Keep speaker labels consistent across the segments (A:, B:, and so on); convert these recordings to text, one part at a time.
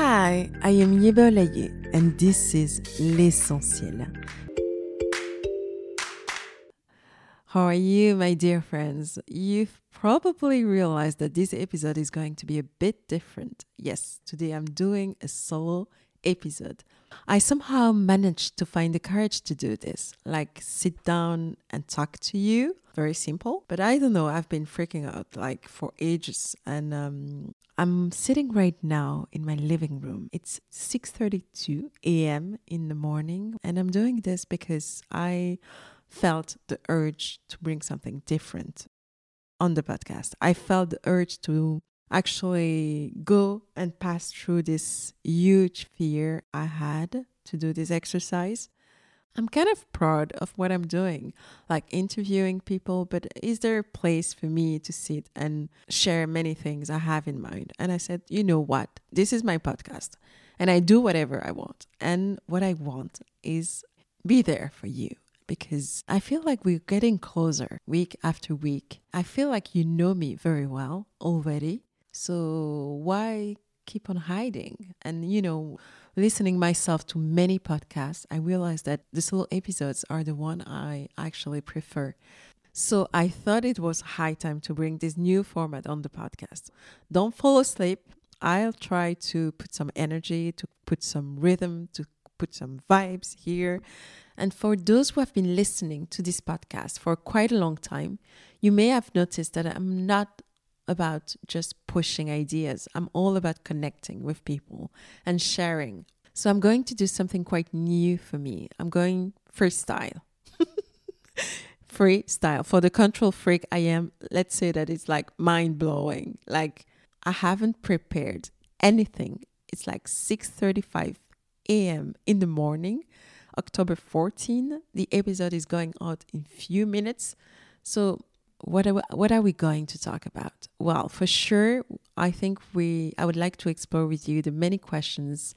A: Hi, I am Yeba Laye, and this is L'Essentiel. How are you, my dear friends? You've probably realized that this episode is going to be a bit different. Yes, today I'm doing a solo episode. I somehow managed to find the courage to do this, like sit down and talk to you. Very simple, but I don't know. I've been freaking out like for ages, and um, I'm sitting right now in my living room. It's 6:32 a.m. in the morning, and I'm doing this because I felt the urge to bring something different on the podcast. I felt the urge to actually go and pass through this huge fear I had to do this exercise. I'm kind of proud of what I'm doing, like interviewing people, but is there a place for me to sit and share many things I have in mind? And I said, you know what? This is my podcast and I do whatever I want. And what I want is be there for you because I feel like we're getting closer week after week. I feel like you know me very well already. So why keep on hiding? And, you know, listening myself to many podcasts, I realized that the solo episodes are the one I actually prefer. So I thought it was high time to bring this new format on the podcast. Don't fall asleep. I'll try to put some energy, to put some rhythm, to put some vibes here. And for those who have been listening to this podcast for quite a long time, you may have noticed that I'm not about just pushing ideas. I'm all about connecting with people and sharing. So I'm going to do something quite new for me. I'm going freestyle. freestyle. For the control freak I am, let's say that it's like mind blowing. Like I haven't prepared anything. It's like 6:35 a.m. in the morning, October 14. The episode is going out in few minutes. So what are we, what are we going to talk about? Well, for sure, I think we I would like to explore with you the many questions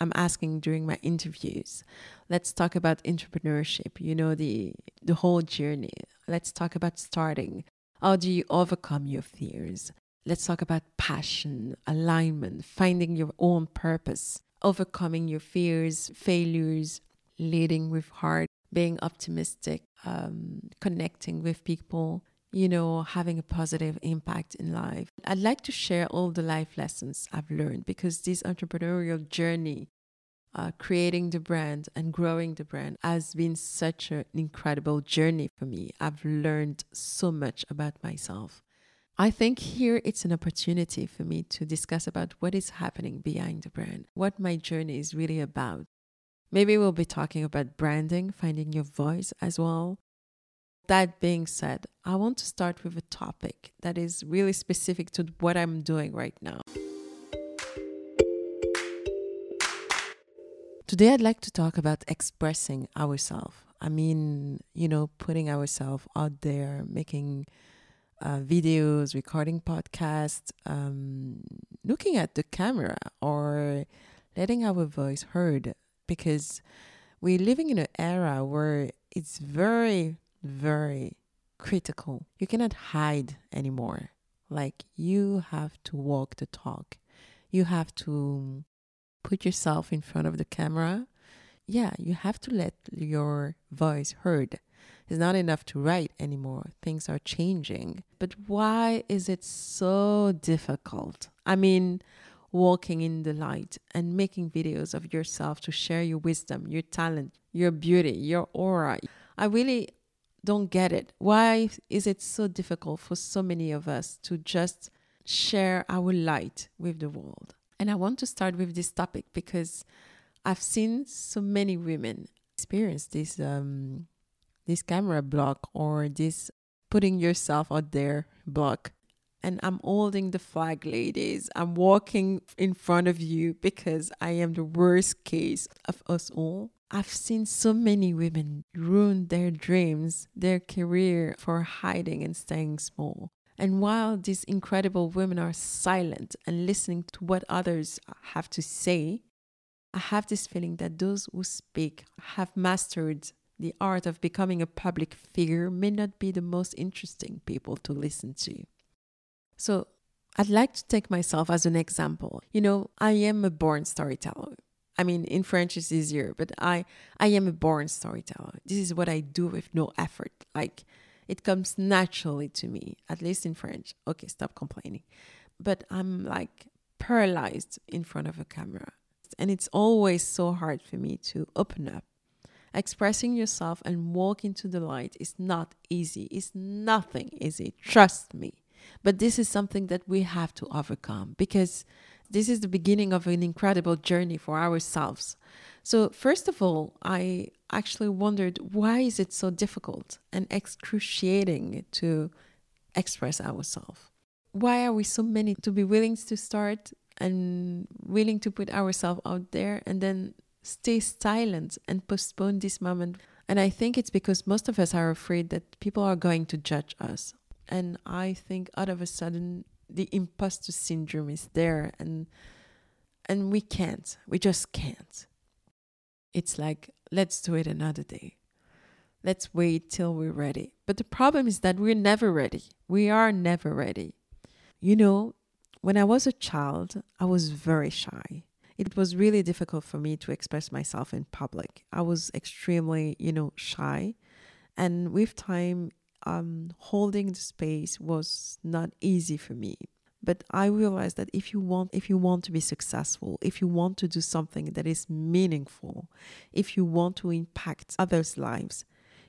A: I'm asking during my interviews. Let's talk about entrepreneurship, you know, the the whole journey. Let's talk about starting. How do you overcome your fears? Let's talk about passion, alignment, finding your own purpose, overcoming your fears, failures, leading with heart, being optimistic, um, connecting with people, you know, having a positive impact in life. I'd like to share all the life lessons I've learned because this entrepreneurial journey, uh, creating the brand and growing the brand, has been such an incredible journey for me. I've learned so much about myself. I think here it's an opportunity for me to discuss about what is happening behind the brand, what my journey is really about. Maybe we'll be talking about branding, finding your voice as well, that being said, I want to start with a topic that is really specific to what I'm doing right now. Today, I'd like to talk about expressing ourselves. I mean, you know, putting ourselves out there, making uh, videos, recording podcasts, um, looking at the camera, or letting our voice heard. Because we're living in an era where it's very very critical. You cannot hide anymore. Like you have to walk the talk. You have to put yourself in front of the camera. Yeah, you have to let your voice heard. It's not enough to write anymore. Things are changing. But why is it so difficult? I mean, walking in the light and making videos of yourself to share your wisdom, your talent, your beauty, your aura. I really don't get it. Why is it so difficult for so many of us to just share our light with the world? And I want to start with this topic because I've seen so many women experience this um, this camera block or this putting yourself out there block. And I'm holding the flag, ladies. I'm walking in front of you because I am the worst case of us all. I've seen so many women ruin their dreams, their career for hiding and staying small. And while these incredible women are silent and listening to what others have to say, I have this feeling that those who speak have mastered the art of becoming a public figure may not be the most interesting people to listen to. So, I'd like to take myself as an example. You know, I am a born storyteller. I mean, in French it's easier, but I I am a born storyteller. This is what I do with no effort. Like it comes naturally to me, at least in French. Okay, stop complaining. But I'm like paralyzed in front of a camera. And it's always so hard for me to open up. Expressing yourself and walk into the light is not easy. It's nothing easy. Trust me. But this is something that we have to overcome because this is the beginning of an incredible journey for ourselves. So, first of all, I actually wondered why is it so difficult and excruciating to express ourselves? Why are we so many to be willing to start and willing to put ourselves out there and then stay silent and postpone this moment? And I think it's because most of us are afraid that people are going to judge us. And I think out of a sudden the imposter syndrome is there and and we can't. We just can't. It's like let's do it another day. Let's wait till we're ready. But the problem is that we're never ready. We are never ready. You know, when I was a child, I was very shy. It was really difficult for me to express myself in public. I was extremely, you know, shy. And with time, um, holding the space was not easy for me. But I realized that if you want, if you want to be successful, if you want to do something that is meaningful, if you want to impact others' lives,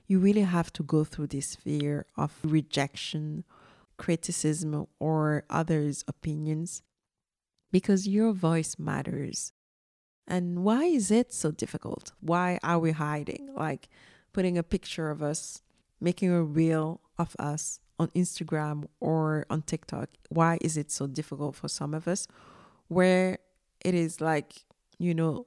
A: you really have to go through this fear of rejection, criticism, or others' opinions, because your voice matters. And why is it so difficult? Why are we hiding? Like putting a picture of us, making a reel of us, on Instagram or on TikTok. Why is it so difficult for some of us? Where it is like, you know,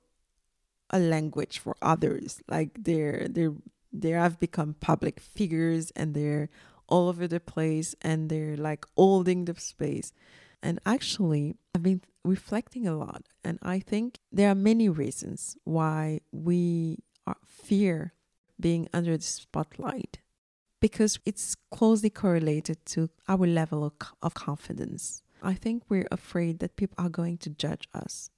A: a language for others. Like they're they're they have become public figures and they're all over the place and they're like holding the space. And actually, I've been reflecting a lot, and I think there are many reasons why we are, fear being under the spotlight because it's closely correlated to our level of, confidence. I think we're afraid that people are going to judge us,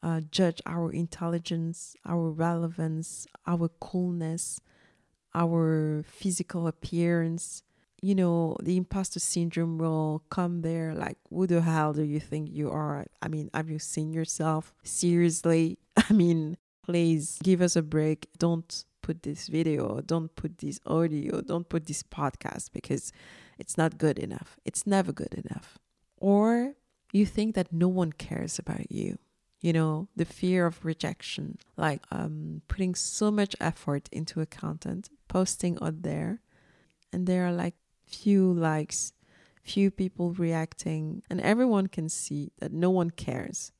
A: uh, judge our intelligence, our relevance, our coolness, our physical appearance. You know, the imposter syndrome will come there like, who the hell do you think you are? I mean, have you seen yourself? Seriously? I mean, please give us a break. Don't put this video, don't put this audio, don't put this podcast because it's not good enough. It's never good enough. Or you think that no one cares about you. You know, the fear of rejection, like um, putting so much effort into a content, posting out there, and there are like few likes, few people reacting, and everyone can see that no one cares.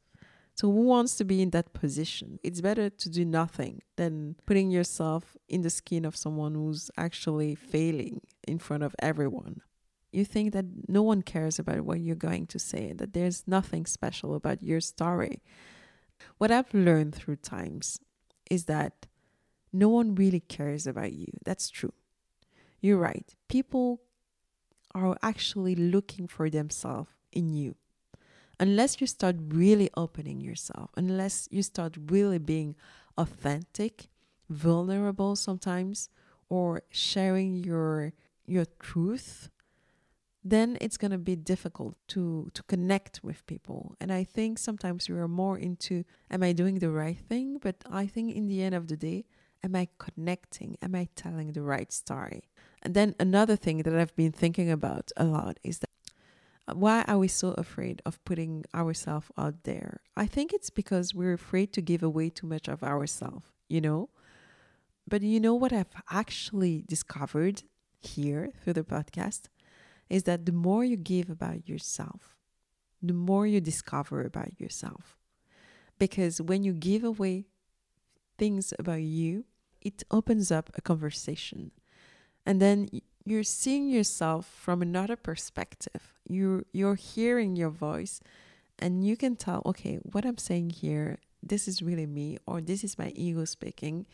A: So, who wants to be in that position? It's better to do nothing than putting yourself in the skin of someone who's actually failing in front of everyone. You think that no one cares about what you're going to say, that there's nothing special about your story. What I've learned through times is that no one really cares about you. That's true. You're right. People are actually looking for themselves in you unless you start really opening yourself, unless you start really being authentic, vulnerable sometimes, or sharing your your truth, then it's going to be difficult to to connect with people. And I think sometimes we are more into am I doing the right thing? But I think in the end of the day, am I connecting? Am I telling the right story? And then another thing that I've been thinking about a lot is that why are we so afraid of putting ourselves out there? I think it's because we're afraid to give away too much of ourselves, you know? But you know what I've actually discovered here through the podcast is that the more you give about yourself, the more you discover about yourself. Because when you give away things about you, it opens up a conversation. And then you're seeing yourself from another perspective. You you're hearing your voice and you can tell, okay, what I'm saying here, this is really me or this is my ego speaking.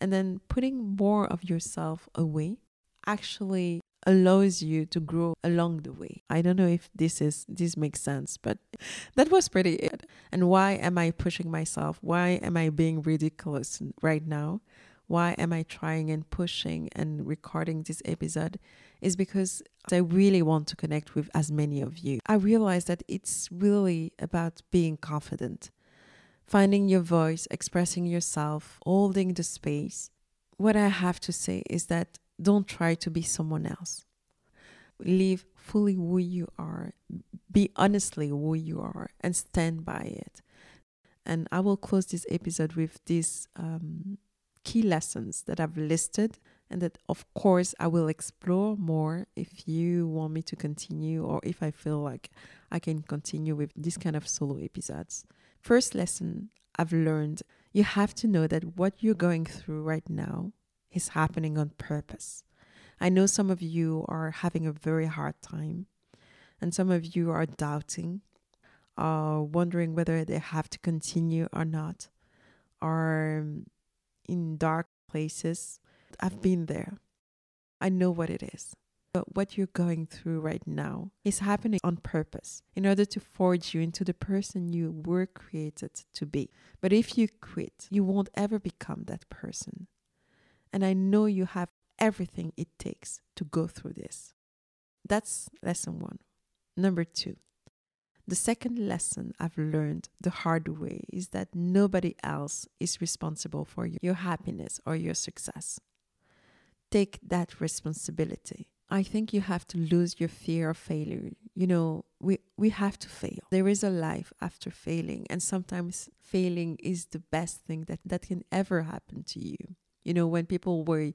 A: And then putting more of yourself away actually allows you to grow along the way. I don't know if this is this makes sense, but that was pretty it. And why am I pushing myself? Why am I being ridiculous right now? Why am I trying and pushing and recording this episode? Is because I really want to connect with as many of you. I realize that it's really about being confident, finding your voice, expressing yourself, holding the space. What I have to say is that don't try to be someone else. Live fully who you are. Be honestly who you are and stand by it. And I will close this episode with this um, key lessons that I've listed and that, of course, I will explore more if you want me to continue or if I feel like I can continue with this kind of solo episodes. First lesson I've learned you have to know that what you're going through right now is happening on purpose. I know some of you are having a very hard time, and some of you are doubting, are wondering whether they have to continue or not, are in dark places. I've been there. I know what it is. But what you're going through right now is happening on purpose in order to forge you into the person you were created to be. But if you quit, you won't ever become that person. And I know you have everything it takes to go through this. That's lesson one. Number two, the second lesson I've learned the hard way is that nobody else is responsible for your happiness or your success. Take that responsibility. I think you have to lose your fear of failure. You know, we, we have to fail. There is a life after failing, and sometimes failing is the best thing that, that can ever happen to you. You know, when people were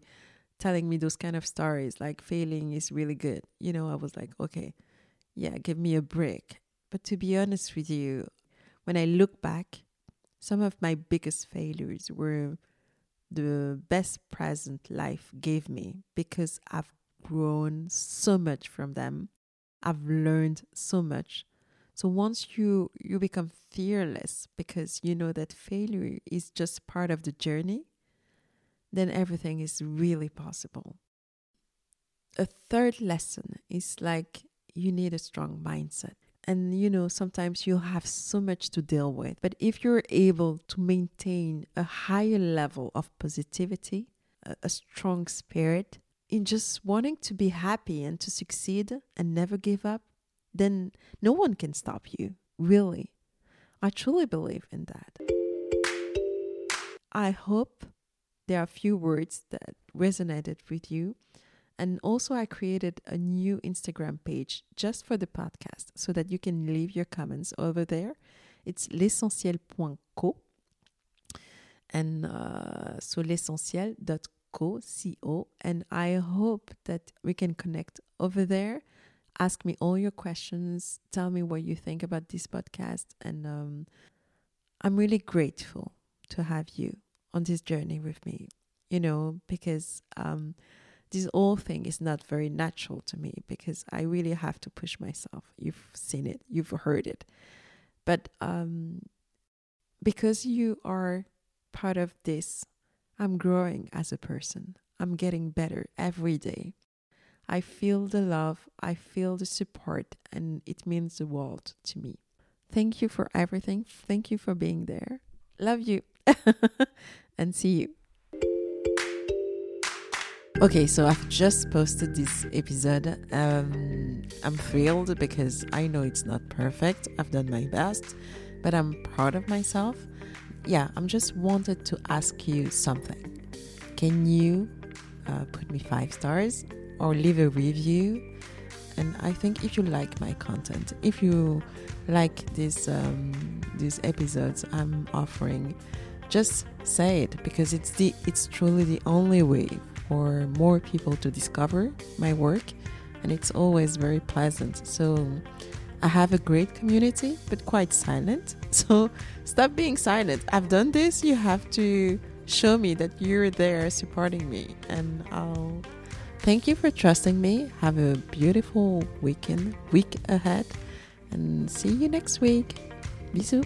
A: telling me those kind of stories, like failing is really good, you know, I was like, okay, yeah, give me a break. But to be honest with you, when I look back, some of my biggest failures were the best present life gave me because I've grown so much from them. I've learned so much. So once you you become fearless because you know that failure is just part of the journey, then everything is really possible. A third lesson is like you need a strong mindset. And you know, sometimes you have so much to deal with. But if you're able to maintain a higher level of positivity, a, a strong spirit, in just wanting to be happy and to succeed and never give up, then no one can stop you, really. I truly believe in that. I hope there are a few words that resonated with you. And also, I created a new Instagram page just for the podcast so that you can leave your comments over there. It's l'essentiel.co. And uh, so l'essentiel.co, C-O. And I hope that we can connect over there. Ask me all your questions. Tell me what you think about this podcast. And um, I'm really grateful to have you on this journey with me, you know, because um, this whole thing is not very natural to me because I really have to push myself. You've seen it, you've heard it. But um, because you are part of this, I'm growing as a person. I'm getting better every day. I feel the love, I feel the support, and it means the world to me. Thank you for everything. Thank you for being there. Love you. and see you. Okay, so I've just posted this episode. Um, I'm thrilled because I know it's not perfect. I've done my best, but I'm proud of myself. Yeah, I'm just wanted to ask you something. Can you uh, put me five stars or leave a review? And I think if you like my content, if you like this um, these episodes I'm offering, just say it because it's the it's truly the only way for more people to discover my work and it's always very pleasant. So i have a great community but quite silent. So stop being silent. I've done this. You have to show me that you're there supporting me and i'll thank you for trusting me. Have a beautiful weekend week ahead and see you next week. Bisous